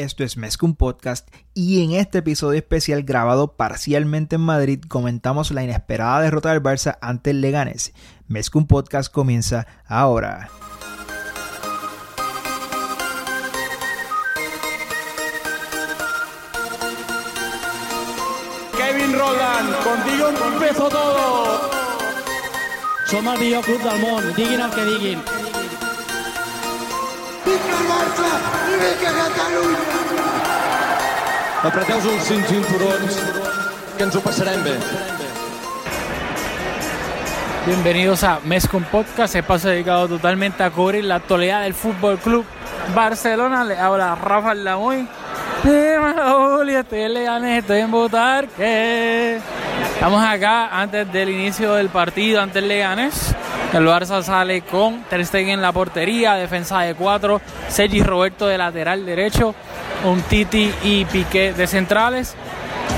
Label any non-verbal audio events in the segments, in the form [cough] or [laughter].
Esto es Mezcum Podcast y en este episodio especial grabado parcialmente en Madrid comentamos la inesperada derrota del Barça ante el Leganés. Mezcum Podcast comienza ahora. Kevin Roland, contigo empezó todo. Som el millor club del món, diguin el que diguin. Vinga el Barça i vinga Catalunya! Apreteu els cinc cinturons, que ens ho passarem bé. Bienvenidos a Mezcum Podcast, espacio dedicado totalmente a cubrir la actualidad del Fútbol Club Barcelona. Le habla Rafa Lamoy. Estoy en Leganés, estoy en Butarque. Estamos acá antes del inicio del partido ante el Leganés. El Barça sale con Ter Stegen en la portería, defensa de cuatro, Sergi Roberto de lateral derecho, un Titi y Piqué de centrales,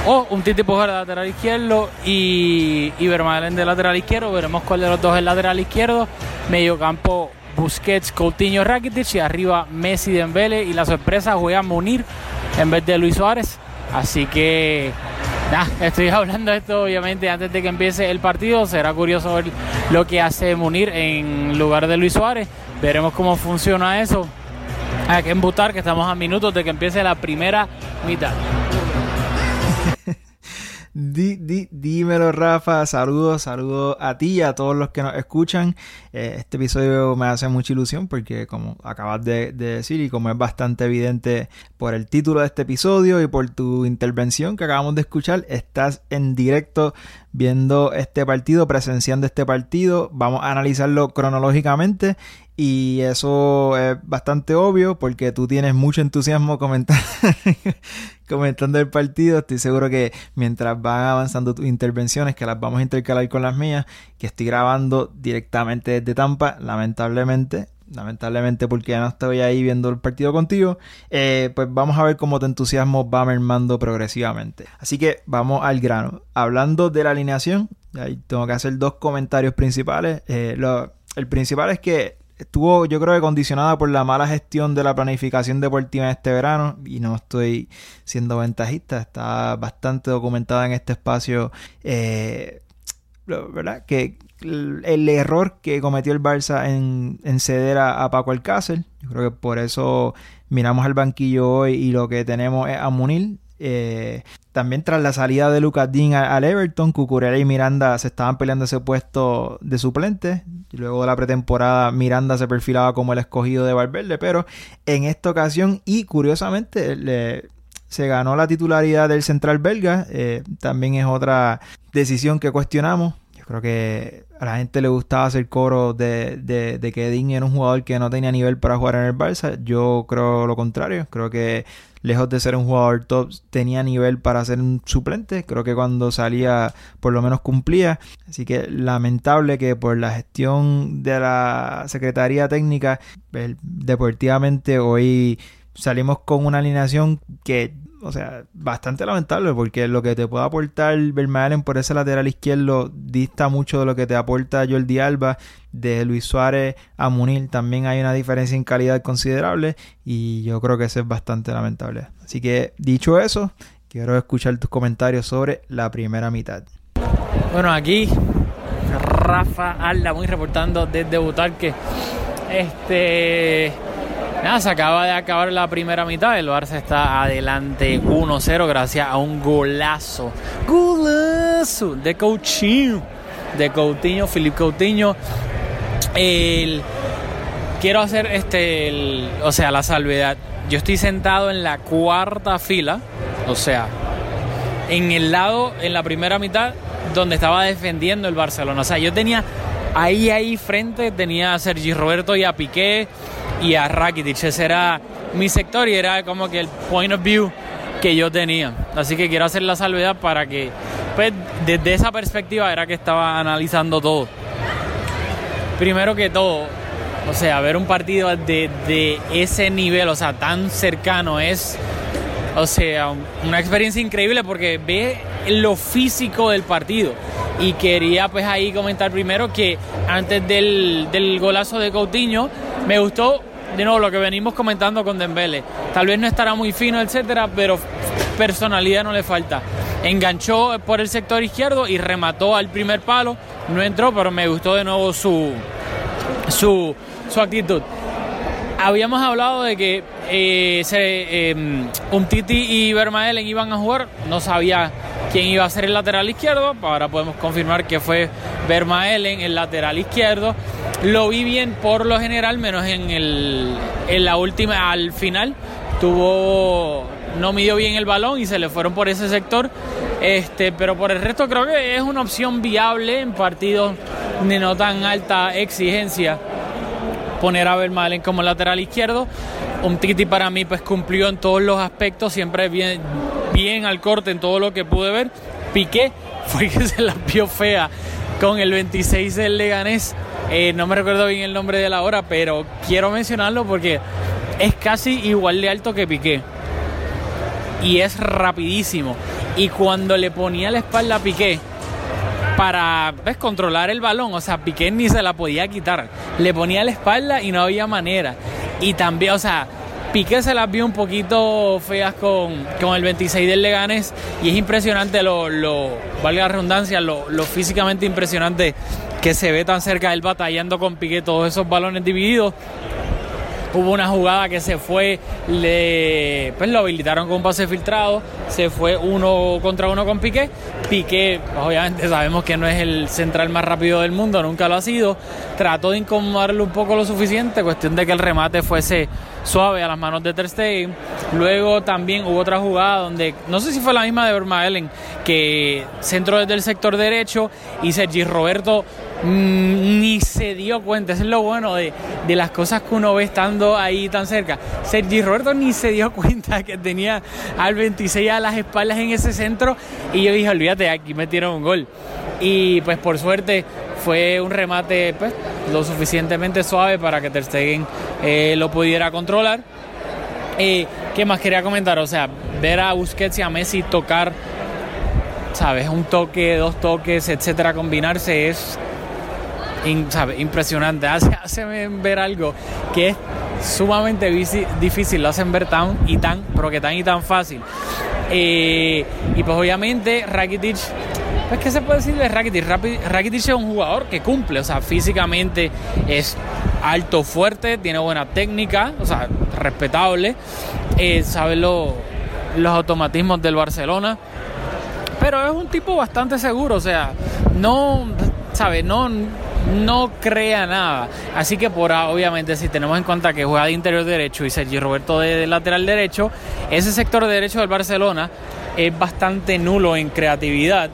o un Titi Pujar de lateral izquierdo y, y Vermaelen de lateral izquierdo. Veremos cuál de los dos es el lateral izquierdo. Medio campo Busquets, Coutinho, Rakitic y arriba Messi, Dembele y la sorpresa juega Munir en vez de Luis Suárez. Así que Estoy hablando de esto obviamente antes de que empiece el partido. Será curioso ver lo que hace Munir en lugar de Luis Suárez. Veremos cómo funciona eso. Hay que embutar que estamos a minutos de que empiece la primera mitad. Di, di, dímelo, Rafa. Saludos, saludos a ti y a todos los que nos escuchan. Eh, este episodio me hace mucha ilusión porque, como acabas de, de, decir, y como es bastante evidente por el título de este episodio y por tu intervención que acabamos de escuchar, estás en directo viendo este partido, presenciando este partido. Vamos a analizarlo cronológicamente y eso es bastante obvio porque tú tienes mucho entusiasmo [laughs] comentando, el partido. Estoy seguro que mientras van avanzando tus intervenciones, que las vamos a intercalar con las mías, que estoy grabando directamente desde Tampa, lamentablemente. Lamentablemente porque ya no estoy ahí viendo el partido contigo, eh, pues vamos a ver cómo tu entusiasmo va mermando progresivamente. Así que vamos al grano. Hablando de la alineación, ahí tengo que hacer dos comentarios principales. Eh, lo, el principal es que estuvo yo creo que condicionada por la mala gestión de la planificación deportiva en este verano y no estoy siendo ventajista, está bastante documentada en este espacio, eh, ¿verdad? Que el error que cometió el Barça en, en ceder a, a, Paco Alcácer, yo creo que por eso miramos al banquillo hoy y lo que tenemos es a Munir, eh, también tras la salida de Lucas Dean al Everton, Cucurella y Miranda se estaban peleando ese puesto de suplente. Luego de la pretemporada, Miranda se perfilaba como el escogido de Valverde, pero en esta ocasión, y curiosamente, le, se ganó la titularidad del central belga. Eh, también es otra decisión que cuestionamos. Yo creo que a la gente le gustaba hacer coro de, de, de que Dean era un jugador que no tenía nivel para jugar en el Barça. Yo creo lo contrario. Creo que lejos de ser un jugador top, tenía nivel para ser un suplente. Creo que cuando salía por lo menos cumplía. Así que lamentable que por la gestión de la Secretaría Técnica, deportivamente hoy salimos con una alineación que o sea, bastante lamentable porque lo que te puede aportar Vermaelen por ese lateral izquierdo dista mucho de lo que te aporta Jordi Alba. De Luis Suárez a Munir también hay una diferencia en calidad considerable y yo creo que eso es bastante lamentable. Así que dicho eso, quiero escuchar tus comentarios sobre la primera mitad. Bueno, aquí Rafa Alda muy reportando desde Butarque. Este Nada, se acaba de acabar la primera mitad. El Barça está adelante 1-0 gracias a un golazo. Golazo de Coutinho. De Coutinho, Filipe Coutinho. El, quiero hacer este, o sea, la salvedad. Yo estoy sentado en la cuarta fila, o sea, en el lado, en la primera mitad, donde estaba defendiendo el Barcelona. O sea, yo tenía ahí, ahí frente, tenía a Sergi Roberto y a Piqué y a Rakitic. Ese era mi sector y era como que el point of view que yo tenía. Así que quiero hacer la salvedad para que, pues, desde esa perspectiva era que estaba analizando todo. Primero que todo, o sea, ver un partido de, de ese nivel, o sea, tan cercano es, o sea, una experiencia increíble porque ve lo físico del partido. Y quería pues ahí comentar primero que antes del, del golazo de Coutinho, me gustó de nuevo lo que venimos comentando con Dembele. Tal vez no estará muy fino, etcétera, pero personalidad no le falta. Enganchó por el sector izquierdo y remató al primer palo. No entró, pero me gustó de nuevo su, su, su actitud. Habíamos hablado de que eh, eh, y Vermaelen iban a jugar. No sabía quién iba a ser el lateral izquierdo. Ahora podemos confirmar que fue Vermaelen el lateral izquierdo. Lo vi bien por lo general, menos en, el, en la última, al final. Tuvo, no midió bien el balón y se le fueron por ese sector. Este, pero por el resto creo que es una opción viable en partidos de no tan alta exigencia poner a Vermaelen como lateral izquierdo. Un Titi para mí pues cumplió en todos los aspectos, siempre bien, bien al corte en todo lo que pude ver. Piqué fue que [laughs] se la vio fea con el 26 del Leganés. Eh, no me recuerdo bien el nombre de la hora, pero quiero mencionarlo porque es casi igual de alto que Piqué. Y es rapidísimo. Y cuando le ponía la espalda a Piqué, para ¿ves? controlar el balón. O sea, Piqué ni se la podía quitar. Le ponía la espalda y no había manera. Y también, o sea, Piqué se las vio un poquito feas con, con el 26 del Leganes. Y es impresionante lo, lo valga la redundancia, lo, lo físicamente impresionante que se ve tan cerca del batallando con Piqué todos esos balones divididos. Hubo una jugada que se fue, le, pues lo habilitaron con un pase filtrado, se fue uno contra uno con Piqué. Piqué, obviamente sabemos que no es el central más rápido del mundo, nunca lo ha sido. Trató de incomodarlo un poco lo suficiente, cuestión de que el remate fuese suave a las manos de Ter Stegen. Luego también hubo otra jugada donde, no sé si fue la misma de Vermaelen, que centro desde el sector derecho y Sergi Roberto mmm, ni se dio cuenta. Eso es lo bueno de, de, las cosas que uno ve estando ahí tan cerca. Sergi Roberto ni se dio [laughs] cuenta que tenía al 26 a las espaldas en ese centro y yo dije, olvídate, aquí metieron un gol. Y pues por suerte fue un remate pues, lo suficientemente suave para que Ter Stegen eh, lo pudiera controlar. ¿Qué más quería comentar? O sea, ver a Busquets y a Messi tocar, ¿sabes? Un toque, dos toques, etcétera, combinarse es in, ¿sabe? impresionante. [laughs] Hace, hace ver algo que es sumamente difícil, lo hacen ver tan y tan, pero que tan y tan fácil. Eh, y pues obviamente Rakitic pues, ¿qué se puede decir de Rakitic? Rakitic es un jugador que cumple, o sea, físicamente es alto, fuerte, tiene buena técnica, o sea, respetable, eh, sabe lo, los automatismos del Barcelona, pero es un tipo bastante seguro, o sea, no, sabe, no, no crea nada. Así que por obviamente si tenemos en cuenta que juega de interior derecho y Sergio Roberto de lateral derecho, ese sector derecho del Barcelona es bastante nulo en creatividad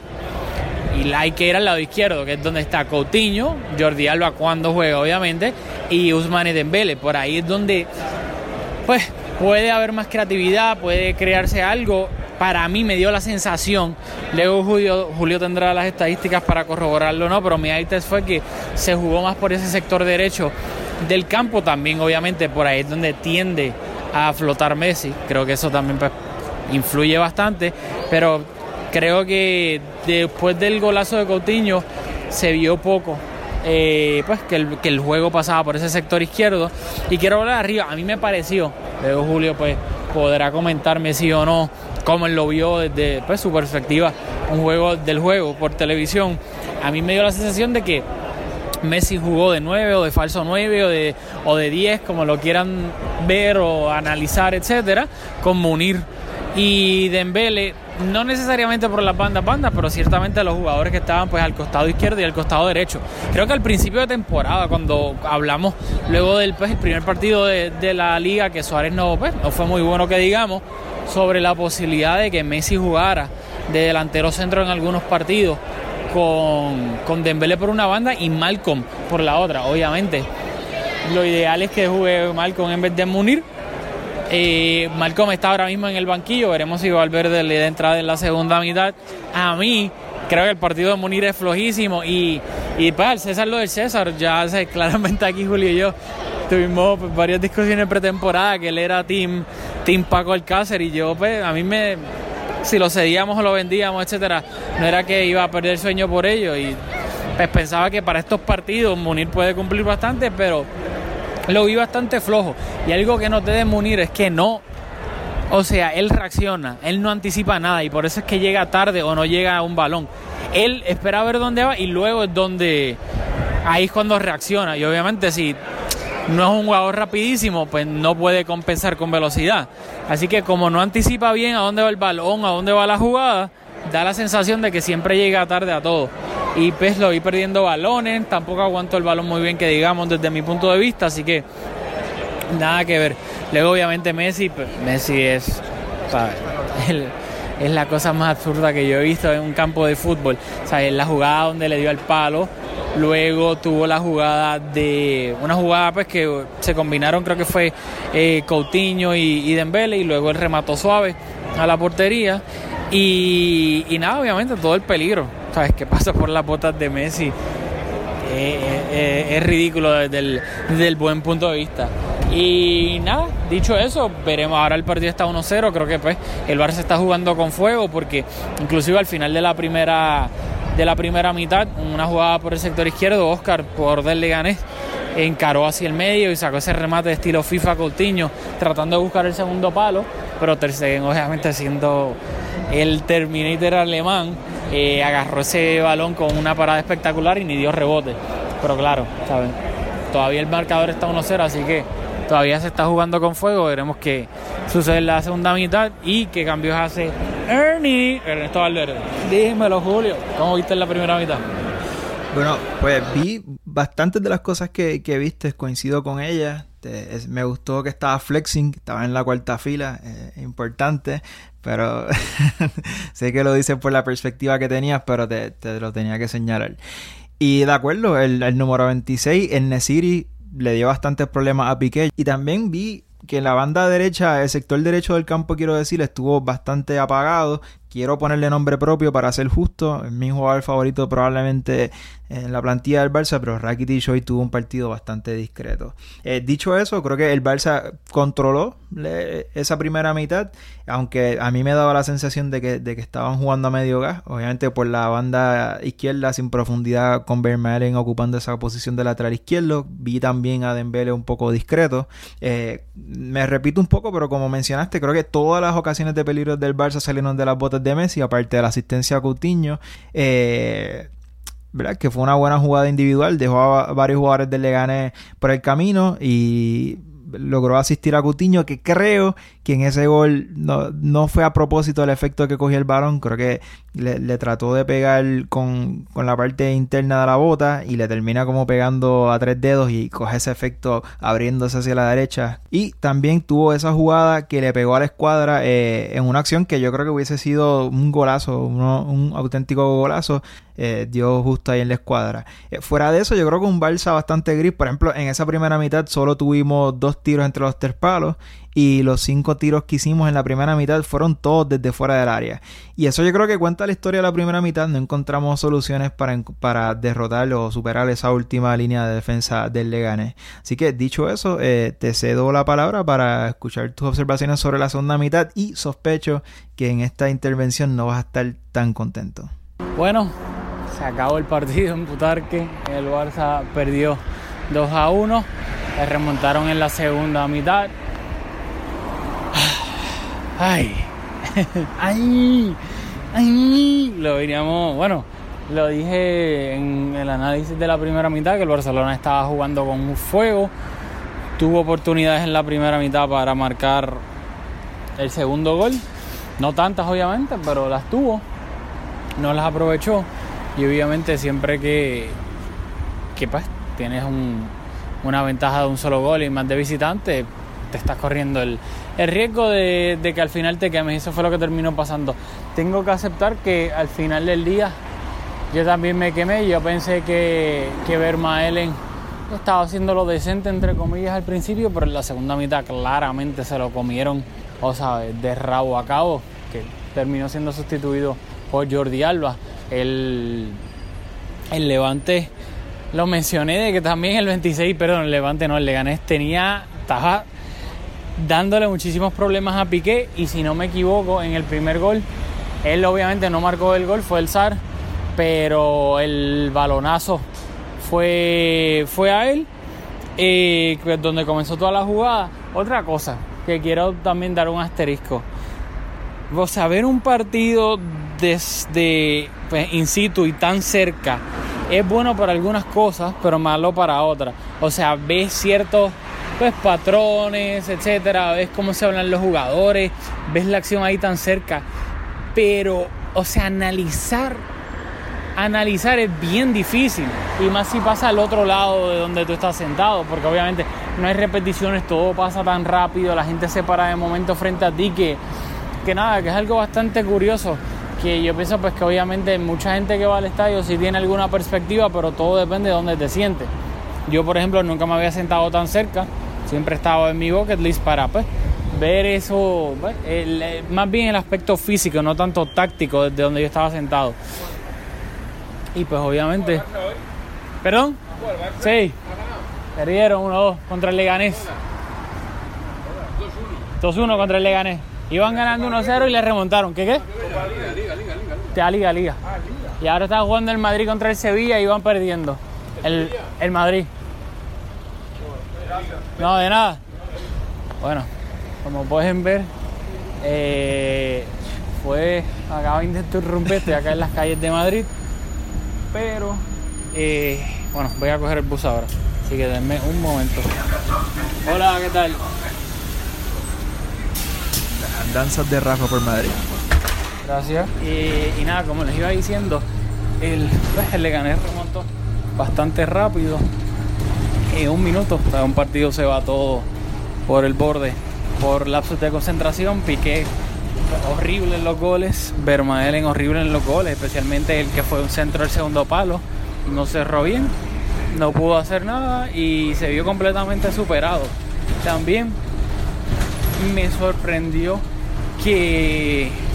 y hay que ir al lado izquierdo, que es donde está Coutinho, Jordi Alba cuando juega, obviamente, y Usmane Dembele. Por ahí es donde, pues, puede haber más creatividad, puede crearse algo. Para mí me dio la sensación, luego Julio, Julio tendrá las estadísticas para corroborarlo no, pero mi test fue que se jugó más por ese sector derecho del campo también, obviamente, por ahí es donde tiende a flotar Messi. Creo que eso también pues, influye bastante, pero creo que después del golazo de Coutinho se vio poco. Eh, pues que el, que el, juego pasaba por ese sector izquierdo y quiero hablar arriba a mí me pareció luego Julio pues podrá comentarme si o no cómo él lo vio desde pues, su perspectiva un juego del juego por televisión a mí me dio la sensación de que Messi jugó de 9 o de falso 9 o de, o de 10 como lo quieran ver o analizar etcétera con Munir y Dembele no necesariamente por las bandas bandas, pero ciertamente los jugadores que estaban pues al costado izquierdo y al costado derecho. Creo que al principio de temporada, cuando hablamos luego del pues, primer partido de, de la liga, que Suárez no, pues, no fue muy bueno que digamos, sobre la posibilidad de que Messi jugara de delantero centro en algunos partidos con, con Dembélé por una banda y Malcolm por la otra, obviamente. Lo ideal es que juegue Malcolm en vez de Munir, eh, Malcolm está ahora mismo en el banquillo, veremos si Valverde le da entrada en la segunda mitad. A mí creo que el partido de Munir es flojísimo. Y, y pues el César lo del César, ya [laughs] claramente aquí Julio y yo tuvimos varias discusiones pretemporada que él era team, team Paco Alcácer. Y yo pues a mí me si lo cedíamos o lo vendíamos, etcétera, no era que iba a perder sueño por ello. Y pues pensaba que para estos partidos Munir puede cumplir bastante, pero [laughs] lo vi bastante flojo. Y algo que noté de Munir es que no, o sea, él reacciona, él no anticipa nada y por eso es que llega tarde o no llega a un balón. Él espera ver dónde va y luego es donde, ahí es cuando reacciona. Y obviamente si no es un jugador rapidísimo, pues no puede compensar con velocidad. Así que como no anticipa bien a dónde va el balón, a dónde va la jugada, da la sensación de que siempre llega tarde a todo. Y pues lo vi perdiendo balones, tampoco aguanto el balón muy bien que digamos desde mi punto de vista, así que nada que ver. Luego obviamente Messi, pues, Messi es, es la cosa más absurda que yo he visto en un campo de fútbol. O sea, la jugada donde le dio el palo, luego tuvo la jugada de una jugada pues que se combinaron, creo que fue eh, Coutinho y, Dembele y luego el remató suave a la portería y, nada, obviamente todo el peligro, sabes que pasa por las botas de Messi eh, eh, es ridículo desde el, desde el buen punto de vista. Y nada, dicho eso, veremos. Ahora el partido está 1-0. Creo que pues el Barça está jugando con fuego porque inclusive al final de la primera de la primera mitad, una jugada por el sector izquierdo, Oscar por del Leganés encaró hacia el medio y sacó ese remate de estilo FIFA Coutinho, tratando de buscar el segundo palo, pero Ter obviamente siendo el Terminator alemán, eh, agarró ese balón con una parada espectacular y ni dio rebote. Pero claro, ¿saben? Todavía el marcador está 1-0, así que todavía se está jugando con fuego. Veremos qué sucede en la segunda mitad y qué cambios hace Ernie Ernesto Valverde. Dímelo, Julio, ¿cómo viste en la primera mitad? Bueno, pues vi bastantes de las cosas que, que viste, coincido con ellas. Me gustó que estaba flexing, estaba en la cuarta fila, eh, importante, pero [laughs] sé que lo dices por la perspectiva que tenías, pero te, lo tenía que señalar. Y de acuerdo, el, el número 26, el Nesiri, le dio bastantes problemas a Piqué. Y también vi que la banda derecha, el sector derecho del campo, quiero decir, estuvo bastante apagado. Quiero ponerle nombre propio para ser justo. Mi jugador favorito probablemente en la plantilla del Barça, pero Rakitic hoy tuvo un partido bastante discreto. Eh, dicho eso, creo que el Barça controló esa primera mitad, aunque a mí me daba la sensación de que, de que estaban jugando a medio gas, obviamente por la banda izquierda sin profundidad con Vermaelen ocupando esa posición de lateral izquierdo. Vi también a Dembele un poco discreto. Eh, me repito un poco, pero como mencionaste, creo que todas las ocasiones de peligro del Barça salieron de las botas de Messi, aparte de la asistencia a Coutinho. Eh, ¿verdad? Que fue una buena jugada individual, dejó a varios jugadores del Leganés por el camino y logró asistir a Cutiño, que creo que en ese gol no, no fue a propósito del efecto que cogió el balón, creo que le, trató de pegar con, con, la parte interna de la bota y le termina como pegando a tres dedos y coge ese efecto abriéndose hacia la derecha. Y también tuvo esa jugada que le pegó a la escuadra eh, en una acción que yo creo que hubiese sido un golazo, un auténtico golazo. Eh, dio justo ahí en la escuadra. Eh, fuera de eso, yo creo que un Barça bastante gris. Por ejemplo, en esa primera mitad solo tuvimos dos tiros entre los tres palos y los cinco tiros que hicimos en la primera mitad fueron todos desde fuera del área. Y eso yo creo que cuenta la historia de la primera mitad. No encontramos soluciones para, para derrotar o superar esa última línea de defensa del Leganés. Así que dicho eso, eh, te cedo la palabra para escuchar tus observaciones sobre la segunda mitad y sospecho que en esta intervención no vas a estar tan contento. Bueno, se acabó el partido en Putarque. El Barça perdió 2 a 1. Se remontaron en la segunda mitad. Ay, [laughs] ay, ay. Lo veríamos, bueno, lo dije en el análisis de la primera mitad que el Barcelona estaba jugando con un fuego. Tuvo oportunidades en la primera mitad para marcar el segundo gol. No tantas, obviamente, pero las tuvo. No las aprovechó. Y obviamente siempre que, que pues, tienes una ventaja de un solo gol y más de visitante, te estás corriendo el, riesgo de, que al final te quemes. Eso fue lo que terminó pasando. Tengo que aceptar que al final del día yo también me quemé. Yo pensé que, que Vermaelen estaba haciendo lo decente, entre comillas, al principio, pero en la segunda mitad claramente se lo comieron, o sea, de rabo a cabo, que terminó siendo sustituido por Jordi Alba. El, el Levante, lo mencioné de que también el 26, perdón, el Levante no, el Leganés tenía, estaba dándole muchísimos problemas a Piqué y si no me equivoco en el primer gol, él obviamente no marcó el gol, fue el SAR, pero el balonazo fue, fue a él eh, donde comenzó toda la jugada. Otra cosa que quiero también dar un asterisco. O sea, ver un partido desde pues, in situ y tan cerca es bueno para algunas cosas, pero malo para otras. O sea, ves ciertos pues patrones, etcétera, ves cómo se hablan los jugadores, ves la acción ahí tan cerca, pero o sea, analizar analizar es bien difícil. Y más si pasa al otro lado de donde tú estás sentado, porque obviamente no hay repeticiones, todo pasa tan rápido, la gente se para de momento frente a ti que que nada, que es algo bastante curioso que yo pienso pues que obviamente mucha gente que va al estadio sí tiene alguna perspectiva, pero todo depende de dónde te sientes. Yo, por ejemplo, nunca me había sentado tan cerca siempre he estado en mi bucket list para pues, ver eso, pues, el, más bien el aspecto físico, no tanto táctico desde donde yo estaba sentado. Y pues obviamente... ¿Perdón? Sí. Perdieron 1-2 contra el Leganés. 2-1 contra el Leganés. Iban ganando 1-0 y le remontaron. ¿Qué qué? Liga, Liga, Liga. Y ahora está jugando el Madrid contra el Sevilla y van perdiendo. El, el Madrid. No, de nada. Bueno, como pueden ver, eh, fue. Acaba de interrumpir, estoy acá en las calles de Madrid. Pero, eh, bueno, voy a coger el bus ahora. Así que denme un momento. Hola, ¿qué tal? Las danzas de Rafa por Madrid. Gracias. Y, nada, como les iba diciendo, el, el Leganés remontó bastante rápido. En un minuto, o un partido se va todo por el borde, por lapsos de concentración. Piqué horrible en los goles, Vermaelen horrible en los goles, especialmente el que fue un centro del segundo palo. No cerró bien, no pudo hacer nada y se vio completamente superado. También me sorprendió que.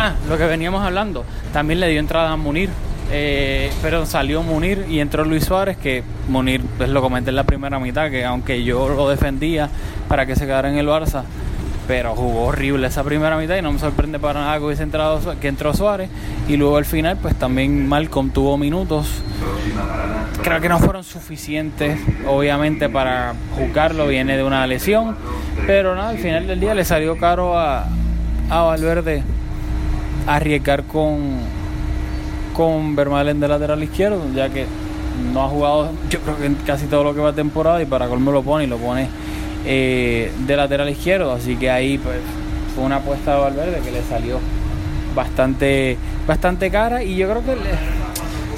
Ah, lo que veníamos hablando. También le dio entrada a Munir. Eh, pero salió Munir y entró Luis Suárez, que Munir, pues lo comenté en la primera mitad, que aunque yo lo defendía para que se quedara en el Barça, pero jugó horrible esa primera mitad y no me sorprende para nada que hubiese entrado que entró Suárez. Y luego al final pues también Malcolm tuvo minutos. Creo que no fueron suficientes obviamente para jugarlo viene de una lesión. Pero nada al final del día le salió caro a, a Valverde arriesgar con con Vermaelen de lateral izquierdo ya que no ha jugado yo creo que casi todo lo que va a temporada y para colmo lo pone y lo pone eh, de lateral izquierdo. Así que ahí pues fue una apuesta de Valverde que le salió bastante, bastante cara. Y yo creo que,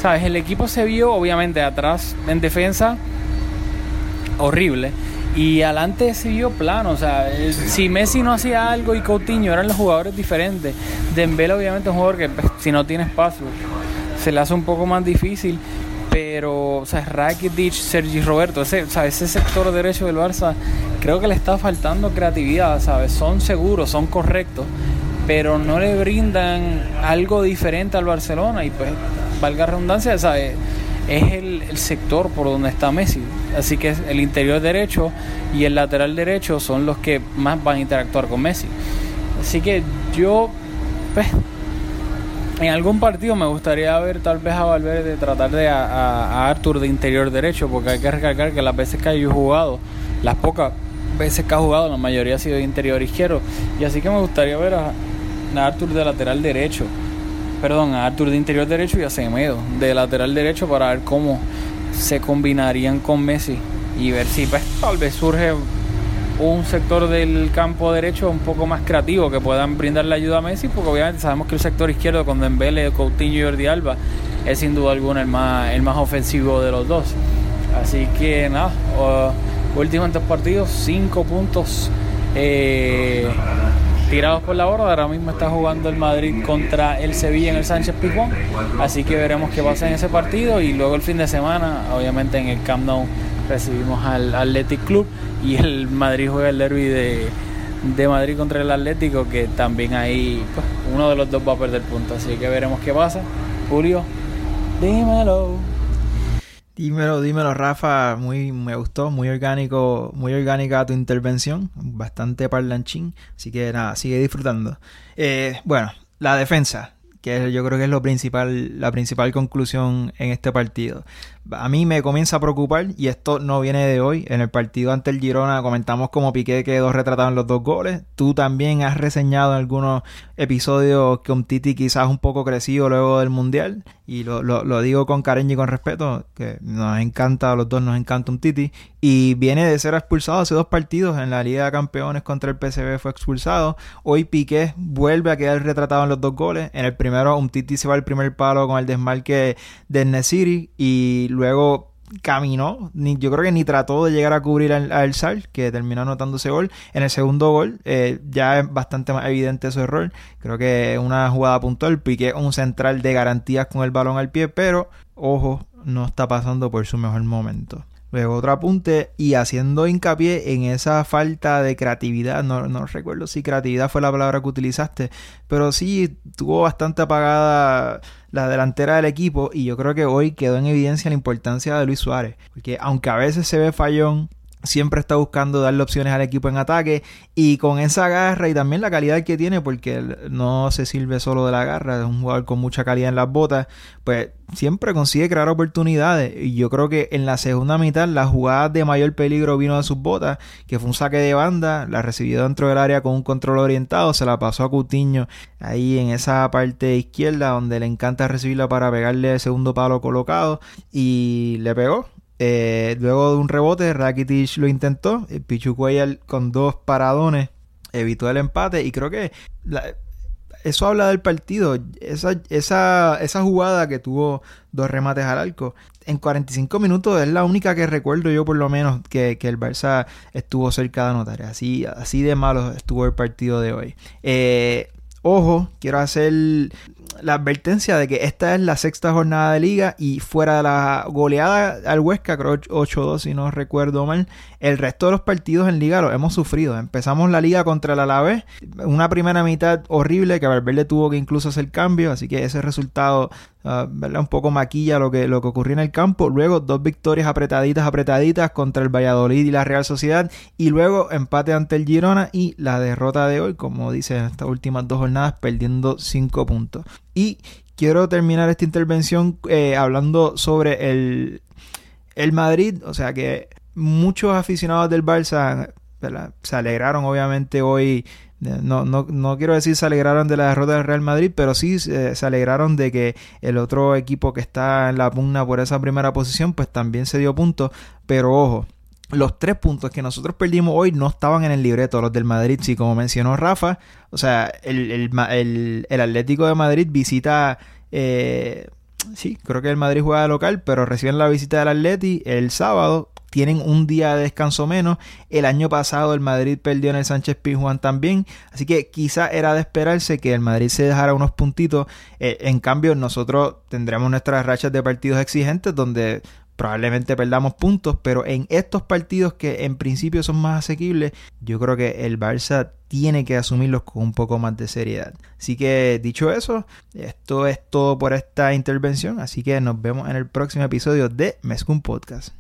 ¿sabes? El equipo se vio obviamente atrás en defensa horrible. Y adelante vio plano, o sea, si Messi no hacía algo y Coutinho eran los jugadores diferentes. Dembélé obviamente es un jugador que pues, si no tiene espacio se le hace un poco más difícil pero, o sea, Rakitic, Sergi Roberto, ese, o sea, ese sector derecho del Barça, creo que le está faltando creatividad, ¿sabes? Son seguros, son correctos, pero no le brindan algo diferente al Barcelona y pues, valga redundancia, ¿sabes? Es el, el sector por donde está Messi. Así que el interior derecho y el lateral derecho son los que más van a interactuar con Messi. Así que yo, pues, en algún partido me gustaría ver tal vez a Valverde tratar de a, Arthur de interior derecho, porque hay que recalcar que las veces que ha jugado, las pocas veces que ha jugado, la mayoría ha sido de interior izquierdo. Y así que me gustaría ver a, a Arthur de lateral derecho. Perdón, a Arthur de interior derecho y a Semedo de lateral derecho para ver cómo se combinarían con Messi y ver si pues, tal vez surge un sector del campo derecho un poco más creativo que puedan brindarle ayuda a Messi, porque obviamente sabemos que el sector izquierdo con Dembele, Coutinho y Jordi Alba es sin duda alguna el más, el más ofensivo de los dos. Así que nada, uh, últimos dos partidos, cinco puntos eh, tirados por la borda. Ahora mismo está jugando el Madrid contra el Sevilla en el Sánchez Pizjuán. Así que veremos qué pasa en ese partido y luego el fin de semana, obviamente en el Camp Nou recibimos al Athletic Club y el Madrid juega el derby de, de Madrid contra el Atlético, que también ahí pues, uno de los dos va a perder puntos. Así que veremos qué pasa. Julio, dímelo. Dímelo, dímelo, Rafa. Muy, me gustó, muy orgánico, muy orgánica tu intervención, bastante parlanchín. Así que nada, sigue disfrutando. Eh, bueno, la defensa. que yo creo que es lo principal, la principal conclusión en este partido. A mí me comienza a preocupar, y esto no viene de hoy. En el partido ante el Girona comentamos como Piqué quedó retratado en los dos goles. Tú también has reseñado en algunos episodios que un Titi quizás un poco crecido luego del Mundial. Y lo, lo, digo con cariño y con respeto, que nos encanta, a los dos nos encanta un Titi. Y viene de ser expulsado hace dos partidos en la Liga de Campeones contra el PSV fue expulsado. Hoy Piqué vuelve a quedar retratado en los dos goles. En el primero un Titi se va al primer palo con el desmarque de Nesiri y luego caminó, ni, yo creo que ni trató de llegar a cubrir al, al Sal, que terminó anotando ese gol. En el segundo gol eh, ya es bastante más evidente su error. Creo que una jugada puntual, Piqué un central de garantías con el balón al pie, pero ojo, no está pasando por su mejor momento. Luego otro apunte y haciendo hincapié en esa falta de creatividad, no, no, recuerdo si creatividad fue la palabra que utilizaste, pero sí tuvo bastante apagada la delantera del equipo y yo creo que hoy quedó en evidencia la importancia de Luis Suárez, porque aunque a veces se ve fallón, siempre está buscando darle opciones al equipo en ataque y con esa garra y también la calidad que tiene porque no se sirve solo de la garra, es un jugador con mucha calidad en las botas, pues siempre consigue crear oportunidades. Y yo creo que en la segunda mitad la jugada de mayor peligro vino de sus botas, que fue un saque de banda, la recibió dentro del área con un control orientado, se la pasó a Cutiño ahí en esa parte izquierda donde le encanta recibirla para pegarle el segundo palo colocado y le pegó eh, luego de un rebote, Rakitic lo intentó. Pichu Cuellar con dos paradones evitó el empate. Y creo que eso habla del partido. Esa, esa, esa jugada que tuvo dos remates al arco. En 45 minutos es la única que recuerdo yo por lo menos que, el Barça estuvo cerca de anotar. Así, así de malo estuvo el partido de hoy. Eh, ojo, quiero hacer la advertencia de que esta es la sexta jornada de liga y fuera de la goleada al Huesca, creo 8-2 si no recuerdo mal, el resto de los partidos en liga los hemos sufrido. Empezamos la liga contra el Alavés, una primera mitad horrible que Valverde tuvo que incluso hacer cambio, así que ese resultado uh, un poco maquilla lo que, lo que ocurrió en el campo. Luego dos victorias apretaditas, apretaditas contra el Valladolid y la Real Sociedad y luego empate ante el Girona y la derrota de hoy, como dice estas últimas dos jornadas, perdiendo 5 puntos. Y quiero terminar esta intervención eh, hablando sobre el, el Madrid. O sea que muchos aficionados del Barça se alegraron obviamente hoy. No, no, no, quiero decir se alegraron de la derrota del Real Madrid, pero sí se alegraron de que el otro equipo que está en la pugna por esa primera posición, pues también se dio puntos. Pero ojo, los tres puntos que nosotros perdimos hoy no estaban en el libreto, los del Madrid. Sí, como mencionó Rafa, o sea, el, el, el, Atlético de Madrid visita. Eh, sí, creo que el Madrid juega local, pero reciben la visita del Atleti el sábado. Tienen un día de descanso menos. El año pasado el Madrid perdió en el Sánchez Pizjuán también. Así que quizá era de esperarse que el Madrid se dejara unos puntitos. Eh, en cambio, nosotros tendremos nuestras rachas de partidos exigentes donde probablemente perdamos puntos, pero en estos partidos que en principio son más asequibles, yo creo que el Barça tiene que asumirlos con un poco más de seriedad. Así que dicho eso, esto es todo por esta intervención, así que nos vemos en el próximo episodio de Mezcum Podcast.